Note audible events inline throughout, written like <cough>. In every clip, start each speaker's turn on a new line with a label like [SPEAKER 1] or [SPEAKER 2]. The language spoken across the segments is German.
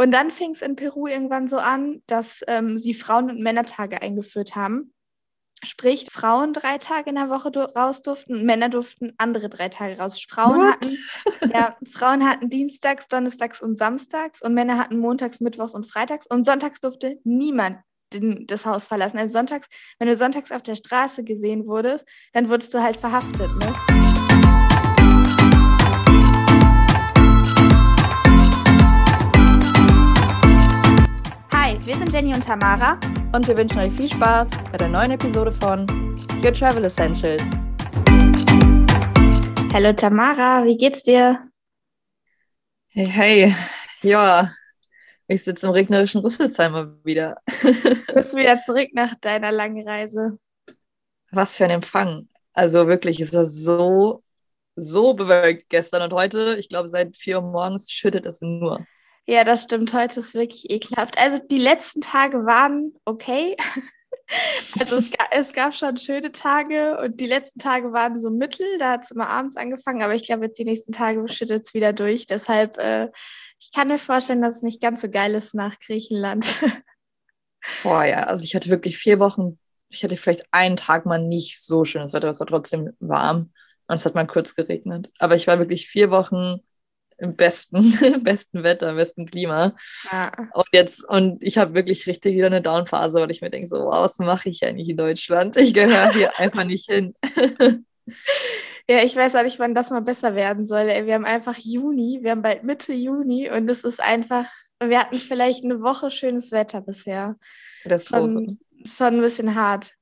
[SPEAKER 1] Und dann fing es in Peru irgendwann so an, dass ähm, sie Frauen- und Männertage eingeführt haben. Sprich, Frauen drei Tage in der Woche raus durften und Männer durften andere drei Tage raus. Frauen hatten, ja, Frauen hatten Dienstags, Donnerstags und Samstags und Männer hatten Montags, Mittwochs und Freitags und Sonntags durfte niemand den, das Haus verlassen. Also sonntags, wenn du sonntags auf der Straße gesehen wurdest, dann wurdest du halt verhaftet. Ne? Wir sind Jenny und Tamara
[SPEAKER 2] und wir wünschen euch viel Spaß bei der neuen Episode von Your Travel Essentials.
[SPEAKER 1] Hallo Tamara, wie geht's dir?
[SPEAKER 2] Hey, hey, ja, ich sitze im regnerischen Rüsselsheimer mal wieder.
[SPEAKER 1] Bist du wieder zurück nach deiner langen Reise?
[SPEAKER 2] Was für ein Empfang. Also wirklich, es war so, so bewölkt gestern und heute. Ich glaube, seit vier Uhr morgens schüttet es nur.
[SPEAKER 1] Ja, das stimmt. Heute ist wirklich ekelhaft. Also die letzten Tage waren okay. <laughs> Also es, gab, es gab schon schöne Tage und die letzten Tage waren so mittel. Da hat es immer abends angefangen, aber ich glaube, jetzt die nächsten Tage schüttet es wieder durch. Deshalb, äh, ich kann mir vorstellen, dass es nicht ganz so geil ist nach Griechenland. <laughs>
[SPEAKER 2] Boah, ja, also ich hatte wirklich vier Wochen, ich hatte vielleicht einen Tag mal nicht so schönes Wetter, es war trotzdem warm und es hat mal kurz geregnet. Aber ich war wirklich vier Wochen im besten, <laughs> besten Wetter, im besten Klima. Ja. Und jetzt, und ich habe wirklich richtig wieder eine Downphase, weil ich mir denke, so, wow, was mache ich eigentlich in Deutschland? Ich gehöre hier einfach nicht hin. <laughs>
[SPEAKER 1] Ja, ich weiß auch nicht, wann das mal besser werden soll. Wir haben einfach Juni, wir haben bald Mitte Juni und es ist einfach, wir hatten vielleicht eine Woche schönes Wetter bisher. Das ist schon, schon ein bisschen hart.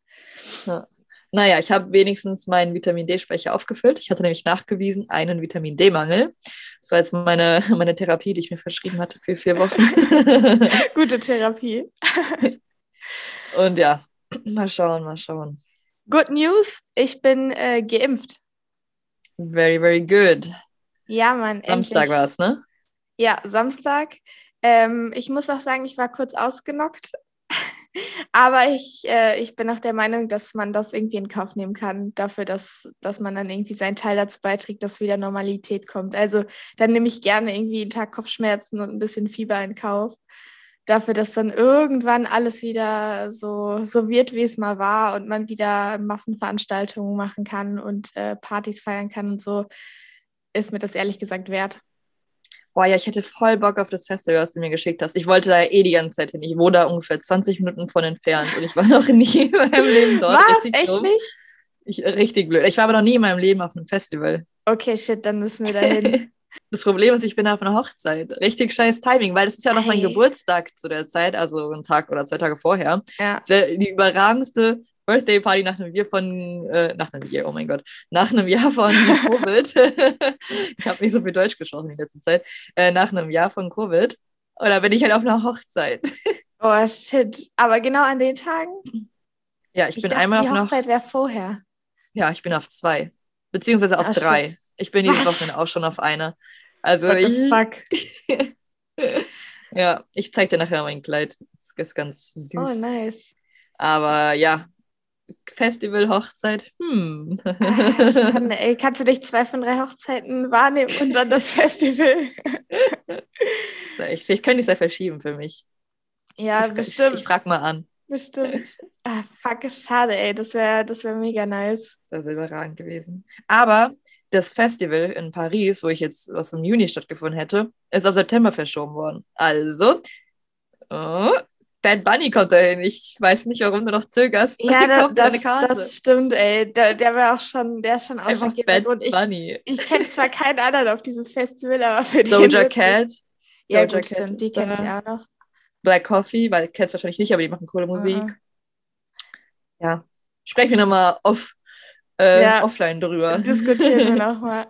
[SPEAKER 2] Ja. Naja, ich habe wenigstens meinen Vitamin D-Speicher aufgefüllt. Ich hatte nämlich nachgewiesen einen Vitamin D-Mangel. Das war jetzt meine, <laughs> meine Therapie, die ich mir verschrieben hatte für vier Wochen. <laughs>
[SPEAKER 1] Gute Therapie. <laughs>
[SPEAKER 2] Und ja, mal schauen, mal schauen.
[SPEAKER 1] Good News, ich bin äh, geimpft.
[SPEAKER 2] Very, very good.
[SPEAKER 1] Ja, Mann.
[SPEAKER 2] Samstag war es, ne?
[SPEAKER 1] Ja, Samstag. Ähm, ich muss auch sagen, ich war kurz ausgenockt, aber ich, äh, ich bin auch der Meinung, dass man das irgendwie in Kauf nehmen kann, dafür, dass, dass man dann irgendwie seinen Teil dazu beiträgt, dass wieder Normalität kommt. Also dann nehme ich gerne irgendwie einen Tag Kopfschmerzen und ein bisschen Fieber in Kauf. Dafür, dass dann irgendwann alles wieder so, so wird, wie es mal war und man wieder Massenveranstaltungen machen kann und äh, Partys feiern kann und so, ist mir das ehrlich gesagt wert
[SPEAKER 2] boah, ja, ich hätte voll Bock auf das Festival, was du mir geschickt hast. Ich wollte da eh die ganze Zeit hin. Ich wohne da ungefähr 20 Minuten von entfernt und ich war <laughs> noch nie in meinem Leben dort.
[SPEAKER 1] Was? Richtig Echt dumm. nicht?
[SPEAKER 2] Ich, richtig blöd. Ich war aber noch nie in meinem Leben auf einem Festival.
[SPEAKER 1] Okay, shit, dann müssen wir da hin. <laughs>
[SPEAKER 2] Das Problem ist, ich bin auf einer Hochzeit. Richtig scheiß Timing, weil es ist ja noch mein Geburtstag zu der Zeit, also ein Tag oder zwei Tage vorher. Ja. Die überragendste Birthday Party nach einem Jahr von, äh, nach einem Jahr, oh mein Gott, nach einem Jahr von <laughs> Covid. <laughs> ich habe nicht so viel Deutsch gesprochen in letzter Zeit. Äh, nach einem Jahr von Covid. Oder bin ich halt auf einer Hochzeit. <laughs>
[SPEAKER 1] oh shit. Aber genau an den Tagen?
[SPEAKER 2] Ja, ich, ich bin dachte, einmal auf
[SPEAKER 1] einer Hochzeit wäre vorher.
[SPEAKER 2] Ja, ich bin auf zwei. Beziehungsweise auf oh, drei. Shit. Ich bin diese Woche auch schon auf einer. Also What ich. Fuck? ja, ich zeig dir nachher mein Kleid. Das ist ganz süß.
[SPEAKER 1] Oh, nice.
[SPEAKER 2] Aber ja, Festival, Hochzeit, hm.
[SPEAKER 1] Schande, ey. Kannst du dich zwei von drei Hochzeiten wahrnehmen und dann das Festival? <laughs>
[SPEAKER 2] Vielleicht könnte ich es ja verschieben für mich.
[SPEAKER 1] Ja,
[SPEAKER 2] ich,
[SPEAKER 1] bestimmt.
[SPEAKER 2] Ich, ich frage mal an.
[SPEAKER 1] Bestimmt. Ah, fuck, schade, ey. Das wäre das wär mega nice.
[SPEAKER 2] Das wäre überragend gewesen. Aber das Festival in Paris, wo ich jetzt, was im Juni stattgefunden hätte, ist auf September verschoben worden. Also, oh, Bad Bunny kommt dahin. Ich weiß nicht, warum du noch zögerst.
[SPEAKER 1] Ja, da, das, das, stimmt, ey. Der, der war auch schon, der ist schon ausschlaggebend. Und ich, Bunny. ich kenne zwar keinen anderen auf diesem Festival, aber für die.
[SPEAKER 2] Doja Cat.
[SPEAKER 1] Ja, Doja gut, Cat stimmt. Die kenne ich auch noch.
[SPEAKER 2] Black Coffee, weil kennst du wahrscheinlich nicht, aber die machen coole Musik. Mhm. Ja. Sprechen wir nochmal off, äh, ja, offline drüber.
[SPEAKER 1] Diskutieren wir nochmal.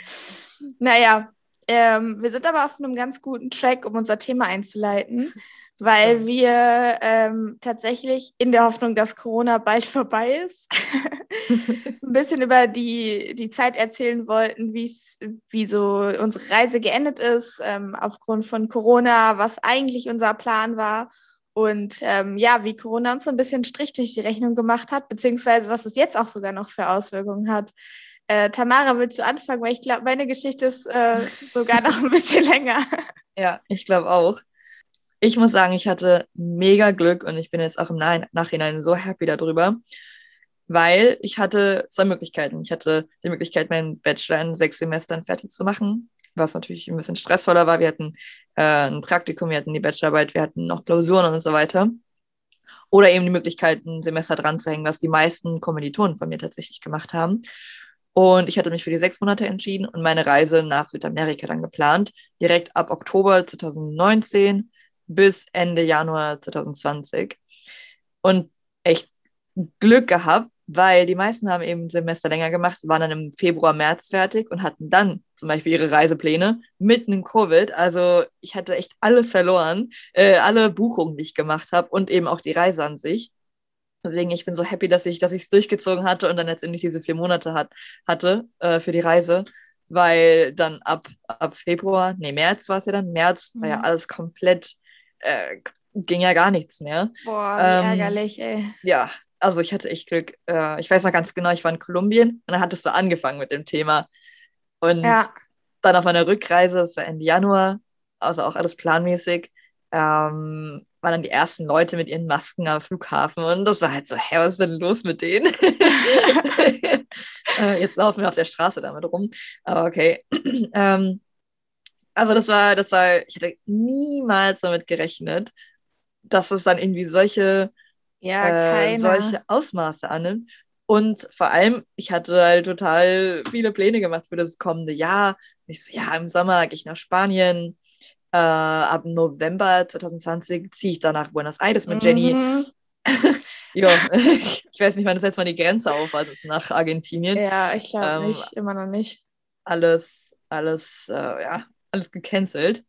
[SPEAKER 1] <laughs> naja, ähm, wir sind aber auf einem ganz guten Track, um unser Thema einzuleiten weil wir ähm, tatsächlich in der Hoffnung, dass Corona bald <laughs> vorbei ist, <laughs> ein bisschen über die, die Zeit erzählen wollten, wie so unsere Reise geendet ist, ähm, aufgrund von Corona, was eigentlich unser Plan war und ähm, ja, wie Corona uns so ein bisschen Strich durch die Rechnung gemacht hat, beziehungsweise was es jetzt auch sogar noch für Auswirkungen hat. Äh, Tamara, willst du anfangen? Weil ich glaube, meine Geschichte ist äh, sogar noch ein bisschen <laughs> länger.
[SPEAKER 2] Ja, ich glaube auch. Ich muss sagen, ich hatte mega Glück und ich bin jetzt auch im Nachhinein so happy darüber, weil ich hatte zwei Möglichkeiten. Ich hatte die Möglichkeit, meinen Bachelor in sechs Semestern fertig zu machen, was natürlich ein bisschen stressvoller war. Wir hatten äh, ein Praktikum, wir hatten die Bachelorarbeit, wir hatten noch Klausuren und so weiter. Oder eben die Möglichkeit, ein Semester dran zu hängen, was die meisten Kommilitonen von mir tatsächlich gemacht haben. Und ich hatte mich für die sechs Monate entschieden und meine Reise nach Südamerika dann geplant. Direkt ab Oktober 2019 bis Ende Januar 2020. Und echt Glück gehabt, weil die meisten haben eben ein Semester länger gemacht, waren dann im Februar, März fertig und hatten dann zum Beispiel ihre Reisepläne mitten in Covid. Also ich hatte echt alles verloren, äh, alle Buchungen, die ich gemacht habe und eben auch die Reise an sich. Deswegen, ich bin so happy, dass ich dass es durchgezogen hatte und dann letztendlich diese vier Monate hat, hatte äh, für die Reise, weil dann ab, ab Februar, nee, März war es ja dann, März mhm. war ja mhm. alles komplett, äh, ging ja gar nichts mehr.
[SPEAKER 1] Boah, wie ähm, ärgerlich, ey.
[SPEAKER 2] Ja, also ich hatte echt Glück. Äh, ich weiß noch ganz genau, ich war in Kolumbien und dann hattest du angefangen mit dem Thema. Und ja. dann auf meiner Rückreise, das war Ende Januar, also auch alles planmäßig, ähm, waren dann die ersten Leute mit ihren Masken am Flughafen und das war halt so, hä, was ist denn los mit denen? <laughs> <laughs> äh, jetzt laufen wir auf der Straße damit rum, aber okay. <clears throat> ähm, also das war, das war, ich hätte niemals damit gerechnet, dass es dann irgendwie solche, ja, äh, solche Ausmaße annimmt. Und vor allem, ich hatte halt total viele Pläne gemacht für das kommende Jahr. Ich so, ja, im Sommer gehe ich nach Spanien, äh, ab November 2020 ziehe ich dann nach Buenos Aires mit Jenny. Mhm. <laughs> jo, <laughs> ich weiß nicht, wann das jetzt mal die Grenze auf also nach Argentinien.
[SPEAKER 1] Ja, ich glaube ähm, nicht, immer noch nicht.
[SPEAKER 2] Alles, alles, äh, ja, alles gecancelt.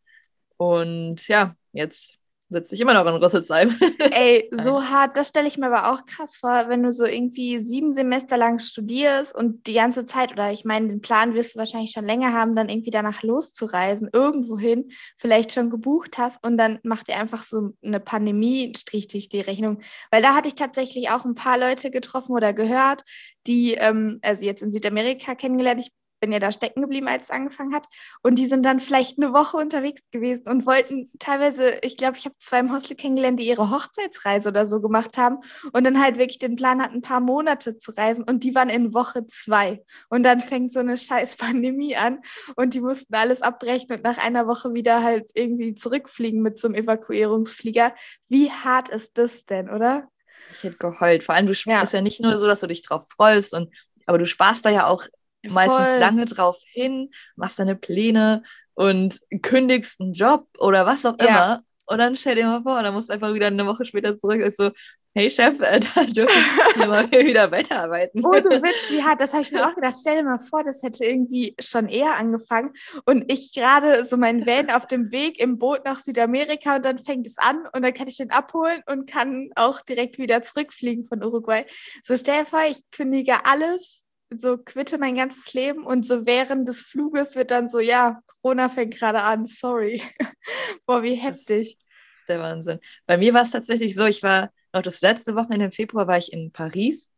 [SPEAKER 2] Und ja, jetzt sitze ich immer noch in Rüsselsheim. <laughs>
[SPEAKER 1] Ey, so hart, das stelle ich mir aber auch krass vor, wenn du so irgendwie sieben Semester lang studierst und die ganze Zeit, oder ich meine, den Plan wirst du wahrscheinlich schon länger haben, dann irgendwie danach loszureisen, irgendwohin, vielleicht schon gebucht hast und dann macht ihr einfach so eine Pandemie, strich durch die Rechnung. Weil da hatte ich tatsächlich auch ein paar Leute getroffen oder gehört, die, ähm, also jetzt in Südamerika kennengelernt, ich bin ja da stecken geblieben, als es angefangen hat. Und die sind dann vielleicht eine Woche unterwegs gewesen und wollten teilweise, ich glaube, ich habe zwei im Hostel kennengelernt, die ihre Hochzeitsreise oder so gemacht haben und dann halt wirklich den Plan hatten, ein paar Monate zu reisen und die waren in Woche zwei. Und dann fängt so eine scheiß Pandemie an und die mussten alles abbrechen und nach einer Woche wieder halt irgendwie zurückfliegen mit so einem Evakuierungsflieger. Wie hart ist das denn, oder?
[SPEAKER 2] Ich hätte geheult. Vor allem, du ja. ist ja nicht nur so, dass du dich drauf freust und aber du sparst da ja auch meistens Voll. lange drauf hin, machst deine Pläne und kündigst einen Job oder was auch immer. Ja. Und dann stell dir mal vor, dann musst du einfach wieder eine Woche später zurück. So, hey Chef, äh, <laughs> da dürfen wir <laughs> mal wieder weiterarbeiten.
[SPEAKER 1] Oh, du Witz, wie hart, das habe ich mir auch gedacht. Stell dir mal vor, das hätte irgendwie schon eher angefangen. Und ich gerade so meinen Van auf dem Weg im Boot nach Südamerika und dann fängt es an und dann kann ich den abholen und kann auch direkt wieder zurückfliegen von Uruguay. So stell dir vor, ich kündige alles so quitte mein ganzes Leben und so während des Fluges wird dann so, ja, Corona fängt gerade an, sorry. <laughs> Boah, wie heftig.
[SPEAKER 2] Das ist der Wahnsinn. Bei mir war es tatsächlich so, ich war noch das letzte Wochenende im Februar war ich in Paris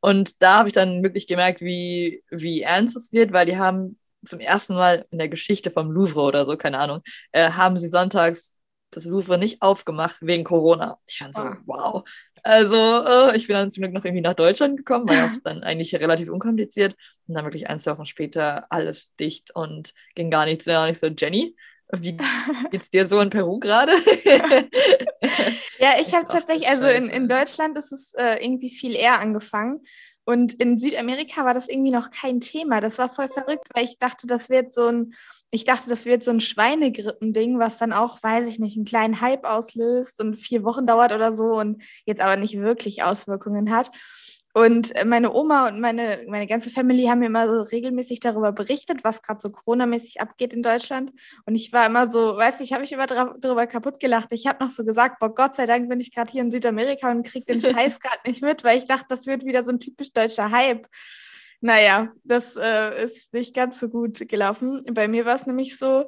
[SPEAKER 2] und da habe ich dann wirklich gemerkt, wie, wie ernst es wird, weil die haben zum ersten Mal in der Geschichte vom Louvre oder so, keine Ahnung, äh, haben sie sonntags das Louvre nicht aufgemacht wegen Corona. Ich fand so, ah. wow. Also, äh, ich bin dann zum Glück noch irgendwie nach Deutschland gekommen, war auch dann eigentlich relativ unkompliziert. Und dann wirklich ein, zwei Wochen später alles dicht und ging gar nichts mehr. Und ich so, Jenny, wie <laughs> geht's dir so in Peru gerade? <laughs>
[SPEAKER 1] ja, ich habe tatsächlich, also in, in Deutschland ist es äh, irgendwie viel eher angefangen. Und in Südamerika war das irgendwie noch kein Thema. Das war voll verrückt, weil ich dachte, das wird so ein, ich dachte, das wird so ein Schweinegrippending, was dann auch, weiß ich nicht, einen kleinen Hype auslöst und vier Wochen dauert oder so und jetzt aber nicht wirklich Auswirkungen hat. Und meine Oma und meine, meine ganze Family haben mir immer so regelmäßig darüber berichtet, was gerade so Corona-mäßig abgeht in Deutschland. Und ich war immer so, weißt du, ich habe mich immer darüber kaputt gelacht. Ich habe noch so gesagt, boah, Gott sei Dank bin ich gerade hier in Südamerika und kriege den <laughs> Scheiß gerade nicht mit, weil ich dachte, das wird wieder so ein typisch deutscher Hype. Naja, das äh, ist nicht ganz so gut gelaufen. Bei mir war es nämlich so,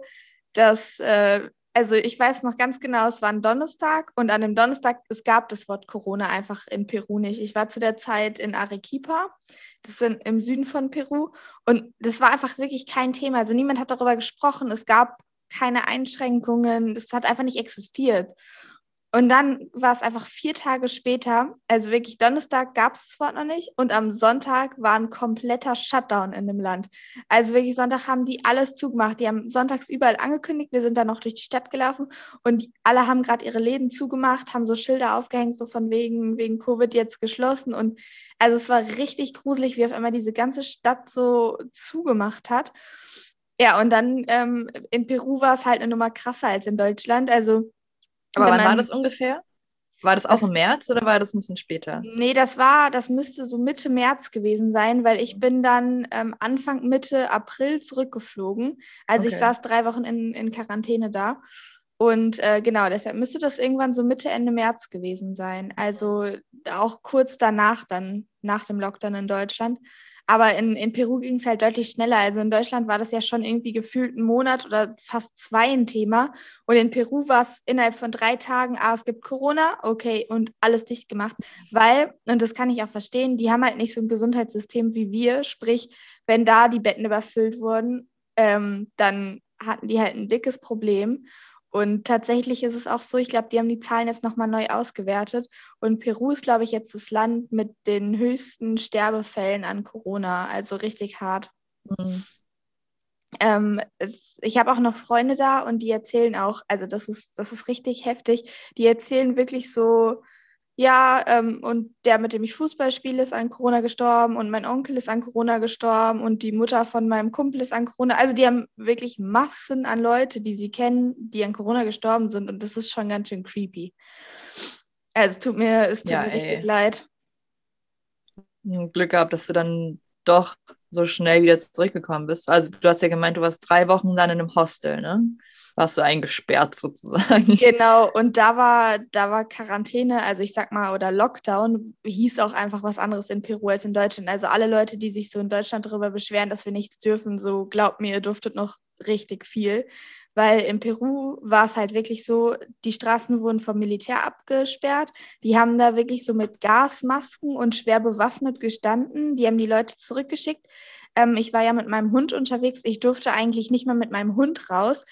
[SPEAKER 1] dass äh, also ich weiß noch ganz genau, es war ein Donnerstag und an dem Donnerstag, es gab das Wort Corona einfach in Peru nicht. Ich war zu der Zeit in Arequipa, das ist im Süden von Peru und das war einfach wirklich kein Thema. Also niemand hat darüber gesprochen. Es gab keine Einschränkungen. Das hat einfach nicht existiert. Und dann war es einfach vier Tage später, also wirklich Donnerstag gab es das Wort noch nicht und am Sonntag war ein kompletter Shutdown in dem Land. Also wirklich Sonntag haben die alles zugemacht. Die haben sonntags überall angekündigt, wir sind dann noch durch die Stadt gelaufen und alle haben gerade ihre Läden zugemacht, haben so Schilder aufgehängt, so von wegen, wegen Covid jetzt geschlossen. Und also es war richtig gruselig, wie auf einmal diese ganze Stadt so zugemacht hat. Ja, und dann ähm, in Peru war es halt eine Nummer krasser als in Deutschland. Also
[SPEAKER 2] aber wann war das ungefähr? War das auch das, im März oder war das ein bisschen später?
[SPEAKER 1] Nee, das war, das müsste so Mitte März gewesen sein, weil ich bin dann ähm, Anfang Mitte April zurückgeflogen. Also okay. ich saß drei Wochen in, in Quarantäne da. Und äh, genau, deshalb müsste das irgendwann so Mitte, Ende März gewesen sein. Also auch kurz danach, dann nach dem Lockdown in Deutschland. Aber in, in Peru ging es halt deutlich schneller. Also in Deutschland war das ja schon irgendwie gefühlt ein Monat oder fast zwei ein Thema. Und in Peru war es innerhalb von drei Tagen, ah, es gibt Corona, okay, und alles dicht gemacht. Weil, und das kann ich auch verstehen, die haben halt nicht so ein Gesundheitssystem wie wir. Sprich, wenn da die Betten überfüllt wurden, ähm, dann hatten die halt ein dickes Problem. Und tatsächlich ist es auch so, ich glaube, die haben die Zahlen jetzt nochmal neu ausgewertet. Und Peru ist, glaube ich, jetzt das Land mit den höchsten Sterbefällen an Corona. Also richtig hart. Mhm. Ähm, es, ich habe auch noch Freunde da und die erzählen auch, also das ist, das ist richtig heftig. Die erzählen wirklich so, ja, ähm, und der, mit dem ich Fußball spiele, ist an Corona gestorben und mein Onkel ist an Corona gestorben und die Mutter von meinem Kumpel ist an Corona. Also die haben wirklich Massen an Leute, die sie kennen, die an Corona gestorben sind und das ist schon ganz schön creepy. Also es tut mir, es tut ja, mir richtig leid.
[SPEAKER 2] Glück gehabt, dass du dann doch so schnell wieder zurückgekommen bist. Also du hast ja gemeint, du warst drei Wochen dann in einem Hostel, ne? Warst du eingesperrt sozusagen. <laughs>
[SPEAKER 1] Genau, und da war, da war Quarantäne, also ich sag mal, oder Lockdown, hieß auch einfach was anderes in Peru als in Deutschland. Also alle Leute, die sich so in Deutschland darüber beschweren, dass wir nichts dürfen, so glaubt mir, ihr durftet noch richtig viel. Weil in Peru war es halt wirklich so, die Straßen wurden vom Militär abgesperrt. Die haben da wirklich so mit Gasmasken und schwer bewaffnet gestanden. Die haben die Leute zurückgeschickt. Ähm, ich war ja mit meinem Hund unterwegs. Ich durfte eigentlich nicht mehr mit meinem Hund raus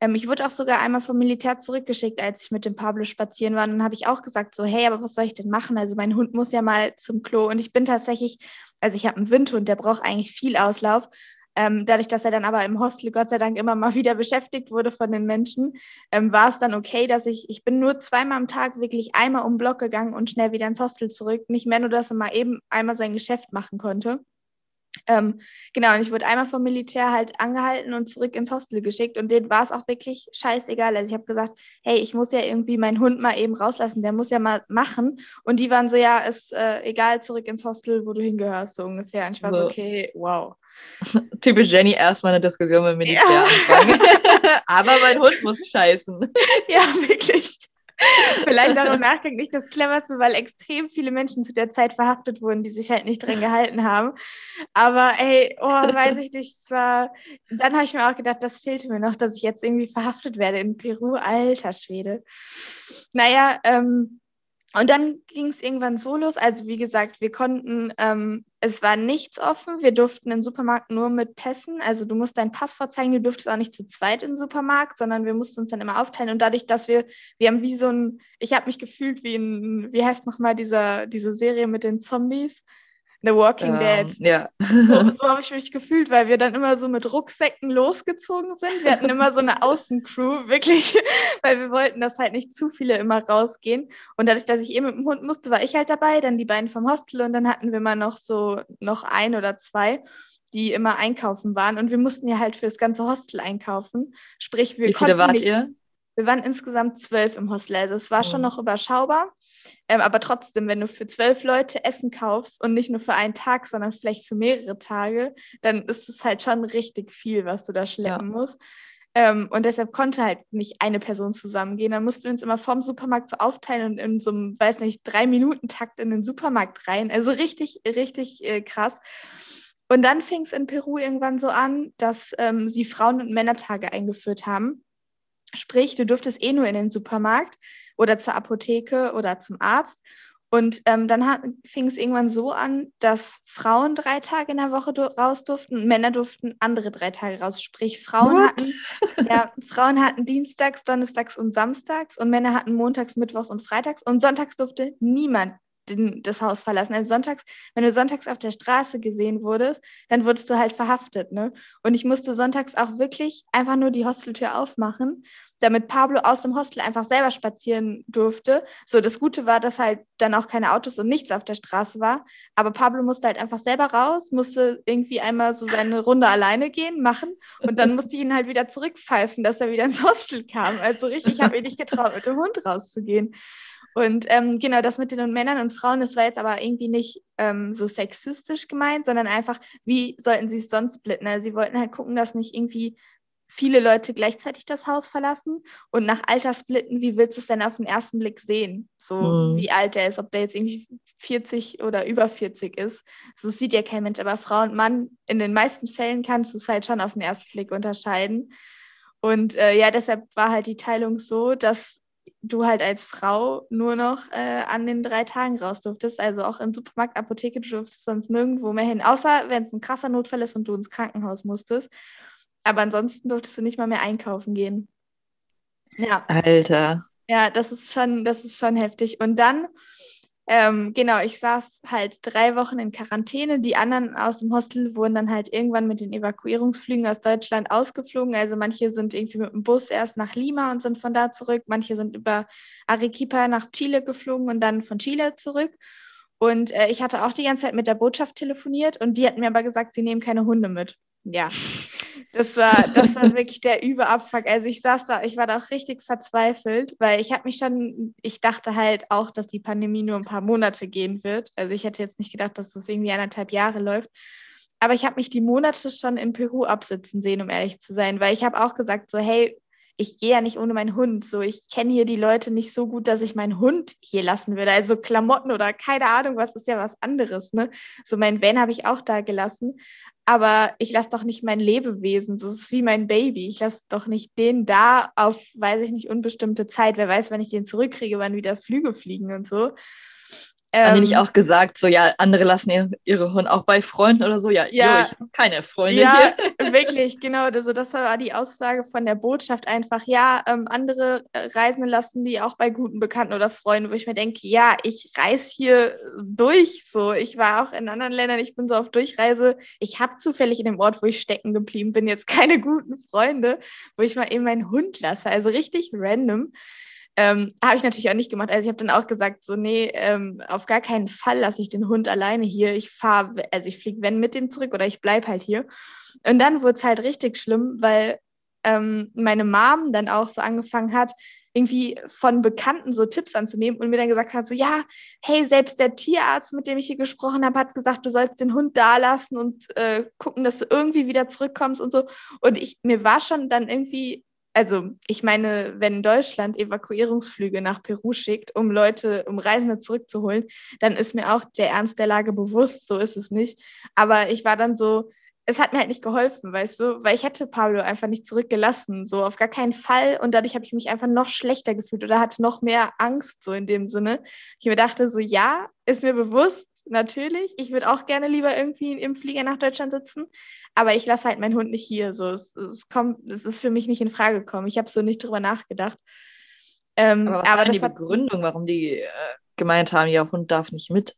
[SPEAKER 1] ähm, ich wurde auch sogar einmal vom Militär zurückgeschickt, als ich mit dem Pablo spazieren war. Und dann habe ich auch gesagt, so, hey, aber was soll ich denn machen? Also mein Hund muss ja mal zum Klo. Und ich bin tatsächlich, also ich habe einen Windhund, der braucht eigentlich viel Auslauf. Ähm, dadurch, dass er dann aber im Hostel Gott sei Dank immer mal wieder beschäftigt wurde von den Menschen, ähm, war es dann okay, dass ich, ich bin nur zweimal am Tag wirklich einmal um Block gegangen und schnell wieder ins Hostel zurück. Nicht mehr nur, dass er mal eben einmal sein Geschäft machen konnte. Ähm, genau, und ich wurde einmal vom Militär halt angehalten und zurück ins Hostel geschickt und denen war es auch wirklich scheißegal. Also ich habe gesagt, hey, ich muss ja irgendwie meinen Hund mal eben rauslassen, der muss ja mal machen. Und die waren so, ja, ist äh, egal, zurück ins Hostel, wo du hingehörst, so ungefähr. Und ich war so, so okay, wow. <laughs>
[SPEAKER 2] Typisch Jenny, erstmal eine Diskussion mit dem Militär ja. anfangen. <laughs> Aber mein Hund muss scheißen. <laughs>
[SPEAKER 1] Ja, wirklich. Vielleicht darüber nachdenkt nicht das Cleverste, weil extrem viele Menschen zu der Zeit verhaftet wurden, die sich halt nicht dran gehalten haben. Aber ey, oh, weiß ich nicht, zwar, dann habe ich mir auch gedacht, das fehlte mir noch, dass ich jetzt irgendwie verhaftet werde in Peru. Alter Schwede. Naja, ähm, und dann ging es irgendwann so los. Also wie gesagt, wir konnten, ähm, es war nichts offen. Wir durften im Supermarkt nur mit Pässen. Also du musst deinen Pass vorzeigen. Du durftest auch nicht zu zweit im Supermarkt, sondern wir mussten uns dann immer aufteilen. Und dadurch, dass wir, wir haben wie so ein, ich habe mich gefühlt wie ein, wie heißt nochmal diese Serie mit den Zombies? The Walking ähm, Dead.
[SPEAKER 2] Ja.
[SPEAKER 1] So, <laughs> so habe ich mich gefühlt, weil wir dann immer so mit Rucksäcken losgezogen sind. Wir hatten immer so eine Außencrew, <laughs> wirklich, weil wir wollten, dass halt nicht zu viele immer rausgehen. Und dadurch, dass ich eben mit dem Hund musste, war ich halt dabei, dann die beiden vom Hostel und dann hatten wir mal noch so noch ein oder zwei die immer einkaufen waren. Und wir mussten ja halt für das ganze Hostel einkaufen. Sprich, wir
[SPEAKER 2] Wie viele wart nicht, ihr?
[SPEAKER 1] Wir waren insgesamt zwölf im Hostel. Also es war oh. schon noch überschaubar. Ähm, aber trotzdem, wenn du für zwölf Leute Essen kaufst und nicht nur für einen Tag, sondern vielleicht für mehrere Tage, dann ist es halt schon richtig viel, was du da schleppen ja. musst. Ähm, und deshalb konnte halt nicht eine Person zusammengehen. Dann mussten wir uns immer vorm Supermarkt so aufteilen und in so einem, weiß nicht, drei Minuten Takt in den Supermarkt rein. Also richtig, richtig äh, krass. Und dann fing es in Peru irgendwann so an, dass ähm, sie Frauen- und Männertage eingeführt haben. Sprich, du durftest eh nur in den Supermarkt oder zur Apotheke oder zum Arzt. Und ähm, dann fing es irgendwann so an, dass Frauen drei Tage in der Woche raus durften und Männer durften andere drei Tage raus. Sprich, Frauen hatten, ja, Frauen hatten Dienstags, Donnerstags und Samstags und Männer hatten Montags, Mittwochs und Freitags und Sonntags durfte niemand den, das Haus verlassen. Also sonntags, wenn du sonntags auf der Straße gesehen wurdest, dann wurdest du halt verhaftet. Ne? Und ich musste sonntags auch wirklich einfach nur die Hosteltür aufmachen damit Pablo aus dem Hostel einfach selber spazieren durfte. So, das Gute war, dass halt dann auch keine Autos und nichts auf der Straße war. Aber Pablo musste halt einfach selber raus, musste irgendwie einmal so seine Runde alleine gehen, machen. Und dann musste ich ihn halt wieder zurückpfeifen, dass er wieder ins Hostel kam. Also richtig, ich habe ihn nicht getraut, mit dem Hund rauszugehen. Und ähm, genau das mit den Männern und Frauen, das war jetzt aber irgendwie nicht ähm, so sexistisch gemeint, sondern einfach, wie sollten sie es sonst splitten? Also sie wollten halt gucken, dass nicht irgendwie viele Leute gleichzeitig das Haus verlassen und nach Alter splitten, wie willst du es denn auf den ersten Blick sehen? So mhm. wie alt er ist, ob der jetzt irgendwie 40 oder über 40 ist. So sieht ja kein Mensch, aber Frau und Mann, in den meisten Fällen kannst du es halt schon auf den ersten Blick unterscheiden. Und äh, ja, deshalb war halt die Teilung so, dass du halt als Frau nur noch äh, an den drei Tagen raus durftest. Also auch in Supermarkt, Apotheke, du durftest sonst nirgendwo mehr hin, außer wenn es ein krasser Notfall ist und du ins Krankenhaus musstest. Aber ansonsten durftest du nicht mal mehr einkaufen gehen.
[SPEAKER 2] Ja. Alter.
[SPEAKER 1] Ja, das ist schon, das ist schon heftig. Und dann, ähm, genau, ich saß halt drei Wochen in Quarantäne. Die anderen aus dem Hostel wurden dann halt irgendwann mit den Evakuierungsflügen aus Deutschland ausgeflogen. Also manche sind irgendwie mit dem Bus erst nach Lima und sind von da zurück. Manche sind über Arequipa nach Chile geflogen und dann von Chile zurück. Und äh, ich hatte auch die ganze Zeit mit der Botschaft telefoniert und die hatten mir aber gesagt, sie nehmen keine Hunde mit. Ja, <laughs> das war, das war wirklich der Überabfuck. Also ich saß da, ich war da auch richtig verzweifelt, weil ich habe mich schon, ich dachte halt auch, dass die Pandemie nur ein paar Monate gehen wird. Also ich hätte jetzt nicht gedacht, dass das irgendwie anderthalb Jahre läuft. Aber ich habe mich die Monate schon in Peru absitzen sehen, um ehrlich zu sein, weil ich habe auch gesagt, so hey, ich gehe ja nicht ohne meinen Hund. So, ich kenne hier die Leute nicht so gut, dass ich meinen Hund hier lassen würde. Also Klamotten oder keine Ahnung, was ist ja was anderes. Ne? So mein Van habe ich auch da gelassen aber ich lasse doch nicht mein Lebewesen, das ist wie mein Baby. Ich lasse doch nicht den da auf, weiß ich nicht, unbestimmte Zeit. Wer weiß, wenn ich den zurückkriege, wann wieder Flüge fliegen und so.
[SPEAKER 2] Haben die nicht ähm, auch gesagt, so ja, andere lassen ihre, ihre Hunde auch bei Freunden oder so? Ja, ja jo, ich habe keine Freunde
[SPEAKER 1] ja, hier. <laughs> wirklich, genau. Also das war die Aussage von der Botschaft einfach, ja, ähm, andere Reisende lassen die auch bei guten Bekannten oder Freunden, wo ich mir denke, ja, ich reise hier durch so. Ich war auch in anderen Ländern, ich bin so auf Durchreise. Ich habe zufällig in dem Ort, wo ich stecken geblieben bin, jetzt keine guten Freunde, wo ich mal eben meinen Hund lasse. Also richtig random. Ähm, habe ich natürlich auch nicht gemacht. Also ich habe dann auch gesagt, so nee, ähm, auf gar keinen Fall lasse ich den Hund alleine hier. Ich fahre, also ich fliege wenn mit dem zurück oder ich bleibe halt hier. Und dann wurde es halt richtig schlimm, weil ähm, meine Mom dann auch so angefangen hat, irgendwie von Bekannten so Tipps anzunehmen und mir dann gesagt hat, so ja, hey, selbst der Tierarzt, mit dem ich hier gesprochen habe, hat gesagt, du sollst den Hund da lassen und äh, gucken, dass du irgendwie wieder zurückkommst und so. Und ich, mir war schon dann irgendwie also ich meine, wenn Deutschland Evakuierungsflüge nach Peru schickt, um Leute, um Reisende zurückzuholen, dann ist mir auch der Ernst der Lage bewusst, so ist es nicht. Aber ich war dann so, es hat mir halt nicht geholfen, weißt du, weil ich hätte Pablo einfach nicht zurückgelassen, so auf gar keinen Fall. Und dadurch habe ich mich einfach noch schlechter gefühlt oder hatte noch mehr Angst, so in dem Sinne. Ich mir dachte so, ja, ist mir bewusst, natürlich. Ich würde auch gerne lieber irgendwie im Flieger nach Deutschland sitzen, aber ich lasse halt meinen Hund nicht hier. So, es, es kommt, es ist für mich nicht in Frage gekommen. Ich habe so nicht drüber nachgedacht.
[SPEAKER 2] Ähm, aber was aber war die Begründung, warum die äh, gemeint haben, ihr Hund darf nicht mit?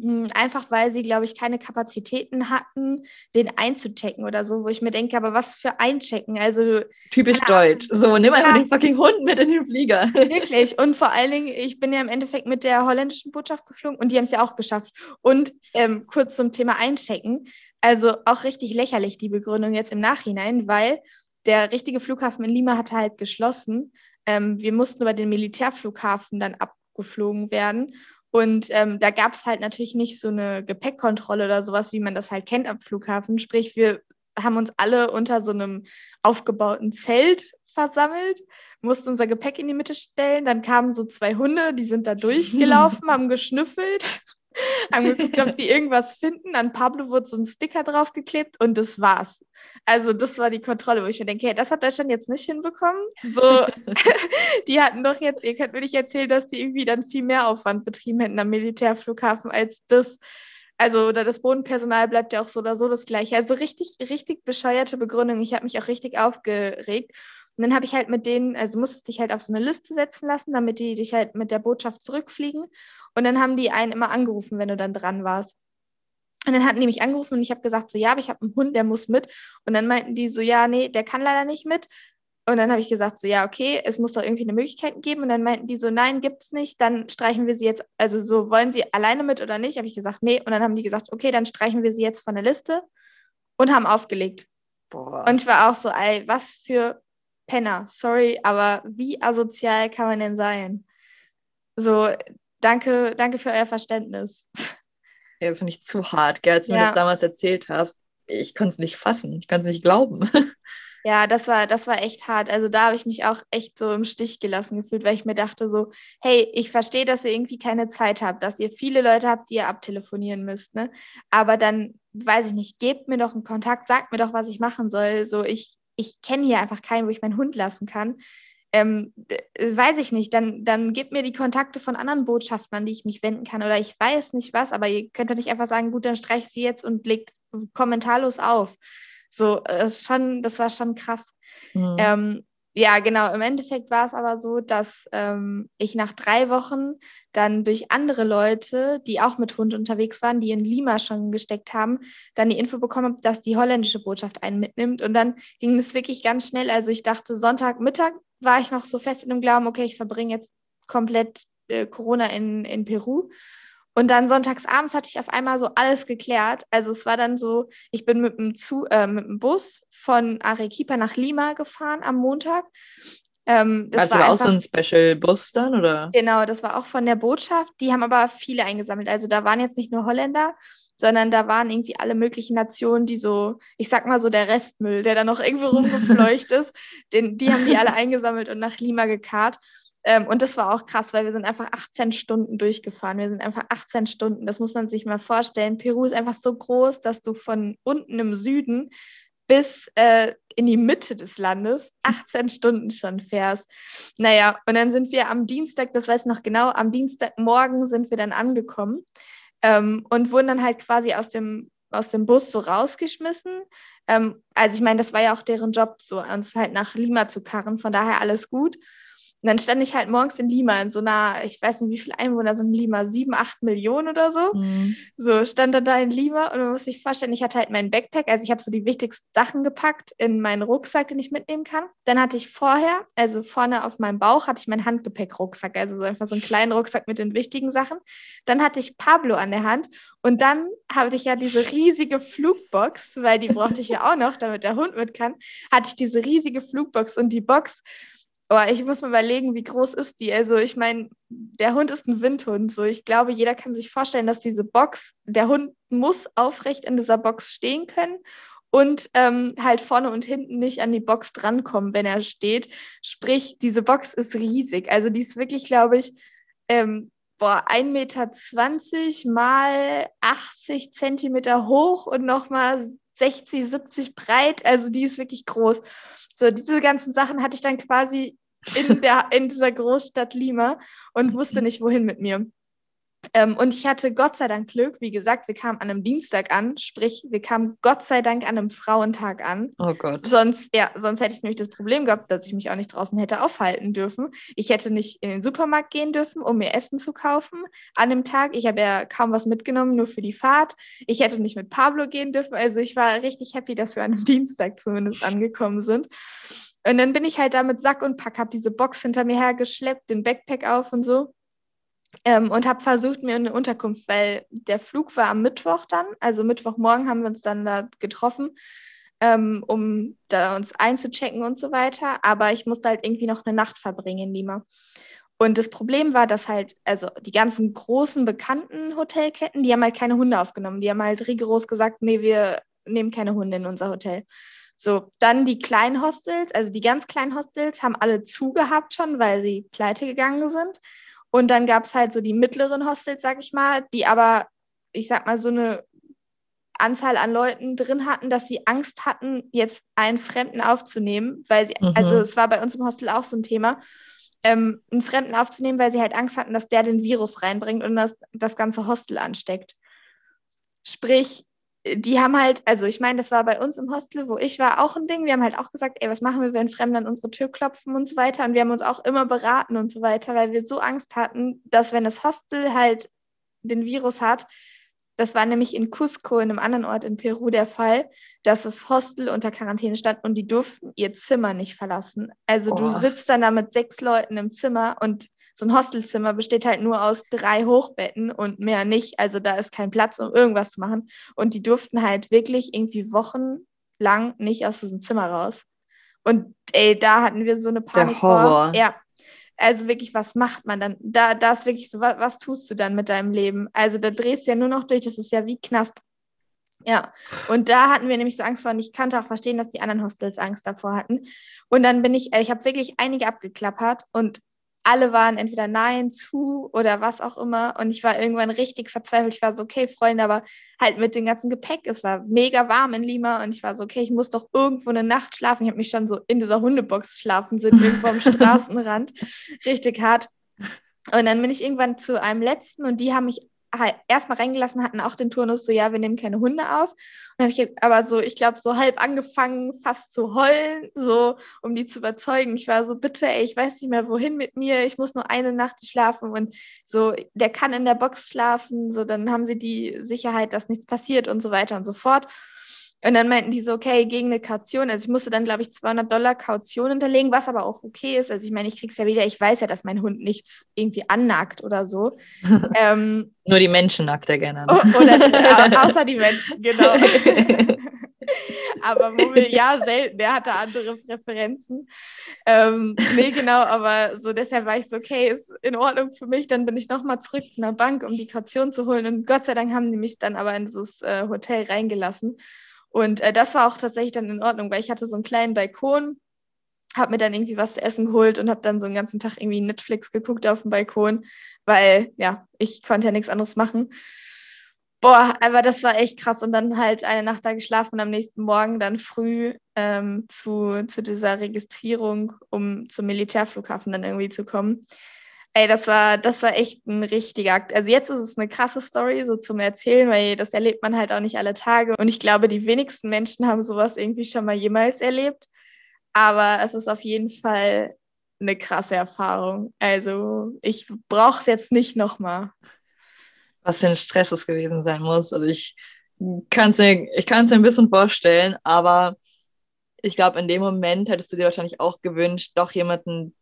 [SPEAKER 1] Hm, einfach weil sie, glaube ich, keine Kapazitäten hatten, den einzuchecken oder so, wo ich mir denke, aber was für einchecken? Also
[SPEAKER 2] typisch deutsch. So, nimm einfach ja, den fucking Hund mit in den Flieger. <laughs>
[SPEAKER 1] Wirklich. Und vor allen Dingen, ich bin ja im Endeffekt mit der holländischen Botschaft geflogen und die haben es ja auch geschafft. Und ähm, kurz zum Thema Einchecken. Also auch richtig lächerlich die Begründung jetzt im Nachhinein, weil der richtige Flughafen in Lima hatte halt geschlossen. Ähm, wir mussten über den Militärflughafen dann abgeflogen werden. Und ähm, da gab es halt natürlich nicht so eine Gepäckkontrolle oder sowas, wie man das halt kennt am Flughafen. Sprich, wir haben uns alle unter so einem aufgebauten Zelt versammelt, mussten unser Gepäck in die Mitte stellen. Dann kamen so zwei Hunde, die sind da <laughs> durchgelaufen, haben geschnüffelt. <laughs> haben geguckt, ob die irgendwas finden. An Pablo wurde so ein Sticker draufgeklebt und das war's. Also das war die Kontrolle, wo ich mir denke, hey, das hat Deutschland jetzt nicht hinbekommen. So, <laughs> <laughs> die hatten doch jetzt, ihr könnt mir nicht erzählen, dass die irgendwie dann viel mehr Aufwand betrieben hätten am Militärflughafen als das. Also, oder das Bodenpersonal bleibt ja auch so oder so das gleiche. Also richtig, richtig bescheuerte Begründung. Ich habe mich auch richtig aufgeregt. Und dann habe ich halt mit denen, also musstest dich halt auf so eine Liste setzen lassen, damit die dich halt mit der Botschaft zurückfliegen. Und dann haben die einen immer angerufen, wenn du dann dran warst. Und dann hatten die mich angerufen und ich habe gesagt, so ja, aber ich habe einen Hund, der muss mit. Und dann meinten die so, ja, nee, der kann leider nicht mit. Und dann habe ich gesagt, so ja, okay, es muss doch irgendwie eine Möglichkeit geben. Und dann meinten die so, nein, gibt es nicht, dann streichen wir sie jetzt, also so, wollen sie alleine mit oder nicht? Habe ich gesagt, nee. Und dann haben die gesagt, okay, dann streichen wir sie jetzt von der Liste und haben aufgelegt. Boah. Und ich war auch so, ey, was für Penner, sorry, aber wie asozial kann man denn sein? So, danke, danke für euer Verständnis.
[SPEAKER 2] Ja, das finde ich zu hart, gell, als du ja. mir das damals erzählt hast. Ich konnte es nicht fassen, ich kann es nicht glauben. <laughs>
[SPEAKER 1] Ja, das war, das war echt hart. Also da habe ich mich auch echt so im Stich gelassen gefühlt, weil ich mir dachte so, hey, ich verstehe, dass ihr irgendwie keine Zeit habt, dass ihr viele Leute habt, die ihr abtelefonieren müsst, ne? Aber dann, weiß ich nicht, gebt mir doch einen Kontakt, sagt mir doch, was ich machen soll. So, ich, ich kenne hier einfach keinen, wo ich meinen Hund lassen kann ähm, weiß ich nicht, dann, dann gebt mir die Kontakte von anderen Botschaften, an die ich mich wenden kann oder ich weiß nicht was, aber ihr könnt ja nicht einfach sagen, gut, dann streich sie jetzt und legt kommentarlos auf. So, das, schon, das war schon krass. Mhm. Ähm, ja, genau. Im Endeffekt war es aber so, dass ähm, ich nach drei Wochen dann durch andere Leute, die auch mit Hund unterwegs waren, die in Lima schon gesteckt haben, dann die Info bekommen habe, dass die holländische Botschaft einen mitnimmt. Und dann ging es wirklich ganz schnell. Also ich dachte, Sonntagmittag war ich noch so fest in dem Glauben, okay, ich verbringe jetzt komplett äh, Corona in, in Peru. Und dann sonntags abends hatte ich auf einmal so alles geklärt. Also es war dann so, ich bin mit dem, Zu äh, mit dem Bus von Arequipa nach Lima gefahren am Montag.
[SPEAKER 2] Ähm, das also war, war auch so ein Special-Bus dann, oder?
[SPEAKER 1] Genau, das war auch von der Botschaft. Die haben aber viele eingesammelt. Also da waren jetzt nicht nur Holländer, sondern da waren irgendwie alle möglichen Nationen, die so, ich sag mal so der Restmüll, der da noch irgendwo <laughs> rumgefleucht ist, den, die haben die alle eingesammelt und nach Lima gekarrt. Ähm, und das war auch krass, weil wir sind einfach 18 Stunden durchgefahren. Wir sind einfach 18 Stunden, das muss man sich mal vorstellen. Peru ist einfach so groß, dass du von unten im Süden bis äh, in die Mitte des Landes 18 Stunden schon fährst. Naja, und dann sind wir am Dienstag, das weiß ich noch genau, am Dienstagmorgen sind wir dann angekommen ähm, und wurden dann halt quasi aus dem, aus dem Bus so rausgeschmissen. Ähm, also ich meine, das war ja auch deren Job, so uns halt nach Lima zu karren, von daher alles gut. Und dann stand ich halt morgens in Lima, in so einer, ich weiß nicht, wie viele Einwohner sind in Lima, sieben, acht Millionen oder so. Mhm. So, stand dann da in Lima und man muss sich vorstellen, ich hatte halt meinen Backpack, also ich habe so die wichtigsten Sachen gepackt in meinen Rucksack, den ich mitnehmen kann. Dann hatte ich vorher, also vorne auf meinem Bauch, hatte ich meinen Handgepäck-Rucksack, also so einfach so einen kleinen Rucksack mit den wichtigen Sachen. Dann hatte ich Pablo an der Hand und dann hatte ich ja diese riesige Flugbox, weil die brauchte ich ja auch noch, damit der Hund mit kann, hatte ich diese riesige Flugbox und die Box Oh, ich muss mir überlegen, wie groß ist die? Also ich meine, der Hund ist ein Windhund. So, ich glaube, jeder kann sich vorstellen, dass diese Box, der Hund muss aufrecht in dieser Box stehen können und ähm, halt vorne und hinten nicht an die Box drankommen, wenn er steht. Sprich, diese Box ist riesig. Also die ist wirklich, glaube ich, ähm, boah, 1,20 Meter mal 80 Zentimeter hoch und nochmal 60, 70 breit. Also die ist wirklich groß. So, diese ganzen Sachen hatte ich dann quasi in, der, in dieser Großstadt Lima und wusste nicht, wohin mit mir. Ähm, und ich hatte Gott sei Dank Glück, wie gesagt, wir kamen an einem Dienstag an, sprich, wir kamen Gott sei Dank an einem Frauentag an.
[SPEAKER 2] Oh Gott.
[SPEAKER 1] Sonst, ja, sonst hätte ich nämlich das Problem gehabt, dass ich mich auch nicht draußen hätte aufhalten dürfen. Ich hätte nicht in den Supermarkt gehen dürfen, um mir Essen zu kaufen an dem Tag. Ich habe ja kaum was mitgenommen, nur für die Fahrt. Ich hätte nicht mit Pablo gehen dürfen. Also ich war richtig happy, dass wir an einem Dienstag zumindest angekommen sind. Und dann bin ich halt da mit Sack und Pack, habe diese Box hinter mir hergeschleppt, den Backpack auf und so. Ähm, und habe versucht, mir eine Unterkunft, weil der Flug war am Mittwoch dann, also Mittwochmorgen haben wir uns dann da getroffen, ähm, um da uns einzuchecken und so weiter. Aber ich musste halt irgendwie noch eine Nacht verbringen in Lima. Und das Problem war, dass halt, also die ganzen großen bekannten Hotelketten, die haben halt keine Hunde aufgenommen. Die haben halt rigoros gesagt, nee, wir nehmen keine Hunde in unser Hotel. So, dann die kleinen Hostels, also die ganz kleinen Hostels haben alle zugehabt schon, weil sie pleite gegangen sind. Und dann gab es halt so die mittleren Hostels, sag ich mal, die aber ich sag mal, so eine Anzahl an Leuten drin hatten, dass sie Angst hatten, jetzt einen Fremden aufzunehmen, weil sie, mhm. also es war bei uns im Hostel auch so ein Thema, ähm, einen Fremden aufzunehmen, weil sie halt Angst hatten, dass der den Virus reinbringt und das, das ganze Hostel ansteckt. Sprich, die haben halt, also ich meine, das war bei uns im Hostel, wo ich war, auch ein Ding. Wir haben halt auch gesagt, ey, was machen wir, wenn Fremde an unsere Tür klopfen und so weiter. Und wir haben uns auch immer beraten und so weiter, weil wir so Angst hatten, dass wenn das Hostel halt den Virus hat, das war nämlich in Cusco, in einem anderen Ort in Peru, der Fall, dass das Hostel unter Quarantäne stand und die durften ihr Zimmer nicht verlassen. Also oh. du sitzt dann da mit sechs Leuten im Zimmer und so ein Hostelzimmer besteht halt nur aus drei Hochbetten und mehr nicht. Also da ist kein Platz, um irgendwas zu machen. Und die durften halt wirklich irgendwie wochenlang nicht aus diesem Zimmer raus. Und ey, da hatten wir so eine Panik.
[SPEAKER 2] Der Horror.
[SPEAKER 1] Vor. Ja, also wirklich, was macht man dann? Da, da ist wirklich so, was, was tust du dann mit deinem Leben? Also da drehst du ja nur noch durch, das ist ja wie Knast. Ja, und da hatten wir nämlich so Angst vor und ich konnte auch verstehen, dass die anderen Hostels Angst davor hatten. Und dann bin ich, äh, ich habe wirklich einige abgeklappert und alle waren entweder nein, zu oder was auch immer. Und ich war irgendwann richtig verzweifelt. Ich war so, okay, Freunde, aber halt mit dem ganzen Gepäck. Es war mega warm in Lima und ich war so, okay, ich muss doch irgendwo eine Nacht schlafen. Ich habe mich schon so in dieser Hundebox schlafen sind, irgendwo am <laughs> Straßenrand. Richtig hart. Und dann bin ich irgendwann zu einem letzten und die haben mich erstmal reingelassen hatten, auch den Turnus so, ja, wir nehmen keine Hunde auf. Und habe ich aber so, ich glaube, so halb angefangen, fast zu heulen, so, um die zu überzeugen. Ich war so, bitte, ey, ich weiß nicht mehr, wohin mit mir, ich muss nur eine Nacht schlafen und so, der kann in der Box schlafen, so, dann haben sie die Sicherheit, dass nichts passiert und so weiter und so fort. Und dann meinten die so, okay, gegen eine Kaution. Also ich musste dann, glaube ich, 200 Dollar Kaution hinterlegen, was aber auch okay ist. Also ich meine, ich krieg's ja wieder. Ich weiß ja, dass mein Hund nichts irgendwie annackt oder so. <laughs>
[SPEAKER 2] ähm, Nur die Menschen nackt er gerne.
[SPEAKER 1] Oh, oder, <laughs> außer die Menschen, genau. <laughs> aber Mummel, ja, selten. Der hatte andere Präferenzen. Ähm, nee, genau, aber so deshalb war ich so, okay, ist in Ordnung für mich. Dann bin ich nochmal zurück zu einer Bank, um die Kaution zu holen. Und Gott sei Dank haben die mich dann aber in dieses äh, Hotel reingelassen. Und äh, das war auch tatsächlich dann in Ordnung, weil ich hatte so einen kleinen Balkon, habe mir dann irgendwie was zu essen geholt und habe dann so einen ganzen Tag irgendwie Netflix geguckt auf dem Balkon, weil ja, ich konnte ja nichts anderes machen. Boah, aber das war echt krass. Und dann halt eine Nacht da geschlafen und am nächsten Morgen dann früh ähm, zu, zu dieser Registrierung, um zum Militärflughafen dann irgendwie zu kommen. Ey, das war, das war echt ein richtiger Akt. Also jetzt ist es eine krasse Story, so zum Erzählen, weil das erlebt man halt auch nicht alle Tage. Und ich glaube, die wenigsten Menschen haben sowas irgendwie schon mal jemals erlebt. Aber es ist auf jeden Fall eine krasse Erfahrung. Also ich brauche es jetzt nicht nochmal.
[SPEAKER 2] Was für ein Stress es gewesen sein muss. Also ich kann es ich kann es mir ein bisschen vorstellen, aber ich glaube, in dem Moment hättest du dir wahrscheinlich auch gewünscht, doch jemanden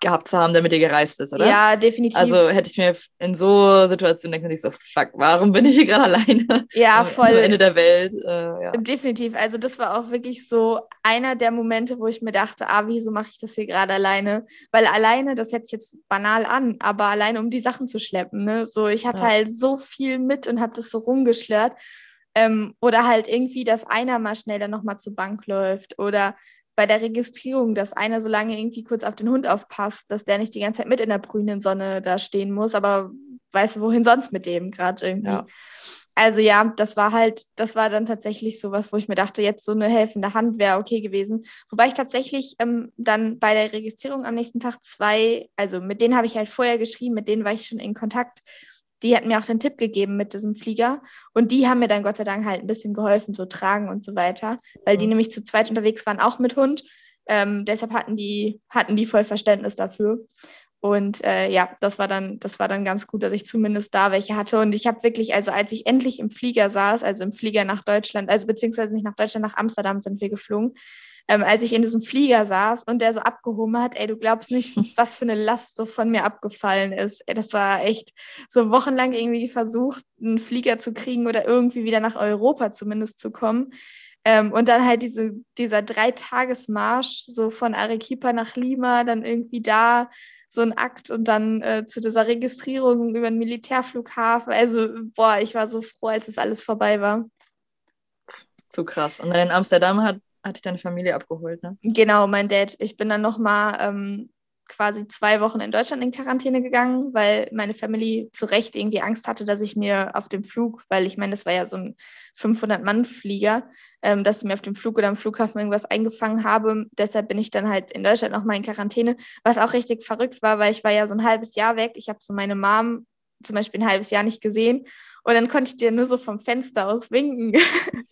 [SPEAKER 2] gehabt zu haben, der mit dir gereist ist, oder?
[SPEAKER 1] Ja, definitiv.
[SPEAKER 2] Also hätte ich mir in so Situationen denken, ich so, fuck, warum bin ich hier gerade <laughs> alleine?
[SPEAKER 1] Ja,
[SPEAKER 2] so,
[SPEAKER 1] voll.
[SPEAKER 2] Am Ende der Welt. Äh, ja.
[SPEAKER 1] Definitiv. Also das war auch wirklich so einer der Momente, wo ich mir dachte, ah, wieso mache ich das hier gerade alleine? Weil alleine, das hört sich jetzt banal an, aber alleine um die Sachen zu schleppen, ne? So, ich hatte ja. halt so viel mit und habe das so rumgeschlört. Ähm, oder halt irgendwie, dass einer mal schnell dann nochmal zur Bank läuft oder bei der Registrierung, dass einer so lange irgendwie kurz auf den Hund aufpasst, dass der nicht die ganze Zeit mit in der brünen Sonne da stehen muss, aber weißt du, wohin sonst mit dem gerade irgendwie. Ja. Also ja, das war halt, das war dann tatsächlich sowas, wo ich mir dachte, jetzt so eine helfende Hand wäre okay gewesen. Wobei ich tatsächlich ähm, dann bei der Registrierung am nächsten Tag zwei, also mit denen habe ich halt vorher geschrieben, mit denen war ich schon in Kontakt die hatten mir auch den Tipp gegeben mit diesem Flieger. Und die haben mir dann Gott sei Dank halt ein bisschen geholfen, so tragen und so weiter, weil die mhm. nämlich zu zweit unterwegs waren, auch mit Hund. Ähm, deshalb hatten die, hatten die voll Verständnis dafür. Und äh, ja, das war dann, das war dann ganz gut, dass ich zumindest da welche hatte. Und ich habe wirklich, also als ich endlich im Flieger saß, also im Flieger nach Deutschland, also beziehungsweise nicht nach Deutschland, nach Amsterdam sind wir geflogen, ähm, als ich in diesem Flieger saß und der so abgehoben hat, ey, du glaubst nicht, <laughs> was für eine Last so von mir abgefallen ist. Ey, das war echt so wochenlang irgendwie versucht, einen Flieger zu kriegen oder irgendwie wieder nach Europa zumindest zu kommen. Ähm, und dann halt diese, dieser Dreitagesmarsch so von Arequipa nach Lima, dann irgendwie da so ein Akt und dann äh, zu dieser Registrierung über den Militärflughafen. Also, boah, ich war so froh, als es alles vorbei war.
[SPEAKER 2] Zu krass. Und dann in Amsterdam hat hat dich deine Familie abgeholt, ne?
[SPEAKER 1] Genau, mein Dad. Ich bin dann nochmal ähm, quasi zwei Wochen in Deutschland in Quarantäne gegangen, weil meine Familie zu Recht irgendwie Angst hatte, dass ich mir auf dem Flug, weil ich meine, das war ja so ein 500-Mann-Flieger, ähm, dass ich mir auf dem Flug oder am Flughafen irgendwas eingefangen habe. Deshalb bin ich dann halt in Deutschland nochmal in Quarantäne, was auch richtig verrückt war, weil ich war ja so ein halbes Jahr weg. Ich habe so meine Mom zum Beispiel ein halbes Jahr nicht gesehen und dann konnte ich dir nur so vom Fenster aus winken, <laughs>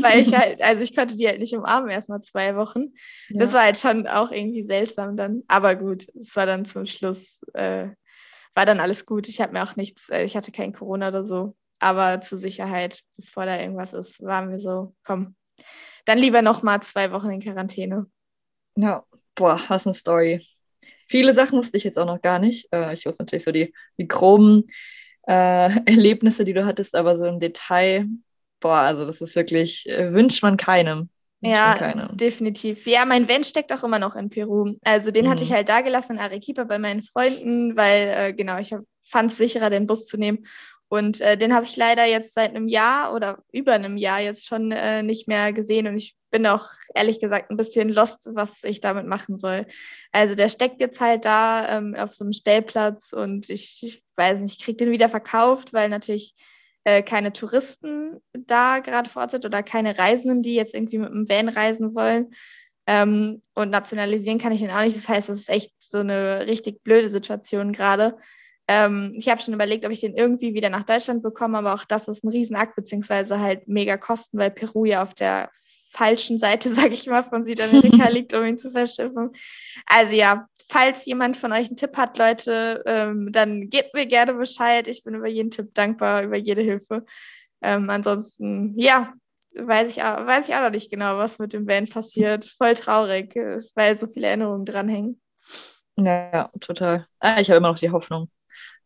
[SPEAKER 1] weil ich halt, also ich konnte die halt nicht umarmen, erst mal zwei Wochen. Ja. Das war halt schon auch irgendwie seltsam dann. Aber gut, es war dann zum Schluss, äh, war dann alles gut. Ich habe mir auch nichts, äh, ich hatte kein Corona oder so. Aber zur Sicherheit, bevor da irgendwas ist, waren wir so, komm, dann lieber noch mal zwei Wochen in Quarantäne.
[SPEAKER 2] Ja, boah, was eine Story. Viele Sachen wusste ich jetzt auch noch gar nicht. Äh, ich wusste natürlich so die, die groben äh, <laughs> Erlebnisse, die du hattest, aber so im Detail, boah, also das ist wirklich, äh, wünscht man keinem.
[SPEAKER 1] Wünscht ja, man keinem. definitiv. Ja, mein Van steckt auch immer noch in Peru. Also den mhm. hatte ich halt da gelassen in Arequipa bei meinen Freunden, weil, äh, genau, ich fand es sicherer, den Bus zu nehmen. Und äh, den habe ich leider jetzt seit einem Jahr oder über einem Jahr jetzt schon äh, nicht mehr gesehen. Und ich bin auch ehrlich gesagt ein bisschen lost, was ich damit machen soll. Also der steckt jetzt halt da ähm, auf so einem Stellplatz und ich, ich weiß nicht, ich kriege den wieder verkauft, weil natürlich äh, keine Touristen da gerade vor Ort sind oder keine Reisenden, die jetzt irgendwie mit dem Van reisen wollen. Ähm, und nationalisieren kann ich den auch nicht. Das heißt, es ist echt so eine richtig blöde Situation gerade. Ähm, ich habe schon überlegt, ob ich den irgendwie wieder nach Deutschland bekomme, aber auch das ist ein Riesenakt, beziehungsweise halt mega Kosten, weil Peru ja auf der falschen Seite, <laughs> sage ich mal, von Südamerika <laughs> liegt, um ihn zu verschiffen. Also ja, falls jemand von euch einen Tipp hat, Leute, ähm, dann gebt mir gerne Bescheid. Ich bin über jeden Tipp dankbar, über jede Hilfe. Ähm, ansonsten, ja, weiß ich, auch, weiß ich auch noch nicht genau, was mit dem Band passiert. Voll traurig, äh, weil so viele Erinnerungen dranhängen.
[SPEAKER 2] Ja, total. Ah, ich habe immer noch die Hoffnung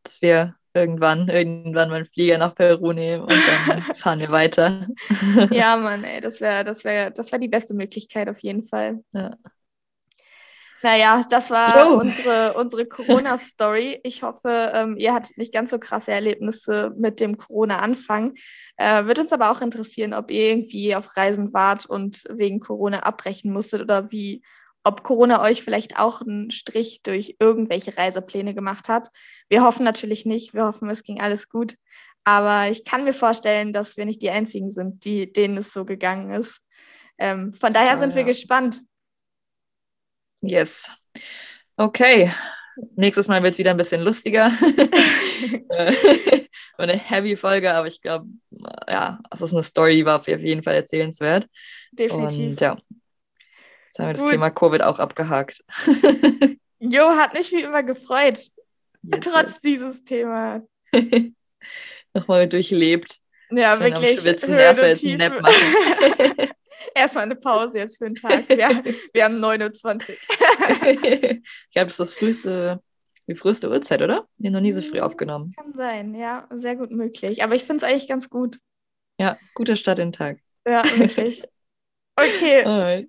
[SPEAKER 2] dass wir irgendwann, irgendwann mal einen Flieger nach Peru nehmen und dann <laughs> fahren wir weiter.
[SPEAKER 1] ja, <laughs> Mann, ey, das wäre das wär, das wär die beste Möglichkeit auf jeden Fall. Ja. Naja, das war oh. unsere, unsere Corona-Story. Ich hoffe, ähm, ihr hattet nicht ganz so krasse Erlebnisse mit dem Corona-Anfang. Äh, wird uns aber auch interessieren, ob ihr irgendwie auf Reisen wart und wegen Corona abbrechen musstet oder wie ob Corona euch vielleicht auch einen Strich durch irgendwelche Reisepläne gemacht hat. Wir hoffen natürlich nicht. Wir hoffen, es ging alles gut. Aber ich kann mir vorstellen, dass wir nicht die Einzigen sind, die, denen es so gegangen ist. Ähm, von daher ja, sind wir gespannt.
[SPEAKER 2] Yes. Okay. Nächstes Mal wird es wieder ein bisschen lustiger. <laughs> <laughs> eine heavy Folge, aber ich glaube, ja, es ist eine Story, die war auf jeden Fall erzählenswert. Definitiv. Und ja, Jetzt haben wir das Thema Covid auch abgehakt. <laughs>
[SPEAKER 1] Jo, hat mich wie immer gefreut. Yes, Trotz yes. dieses Themas. <laughs>
[SPEAKER 2] Nochmal durchlebt.
[SPEAKER 1] Ja, Schön wirklich. Schwitzen. Erstmal jetzt einen Nap machen. <laughs> Erstmal eine Pause jetzt für den Tag. Wir, wir haben 29. ich
[SPEAKER 2] glaube, das ist das früheste, die früheste Uhrzeit, oder? Die haben noch nie so früh hm, aufgenommen.
[SPEAKER 1] Kann sein, ja, sehr gut möglich. Aber ich finde es eigentlich ganz gut.
[SPEAKER 2] Ja, guter Start in den Tag.
[SPEAKER 1] Ja, wirklich. Okay.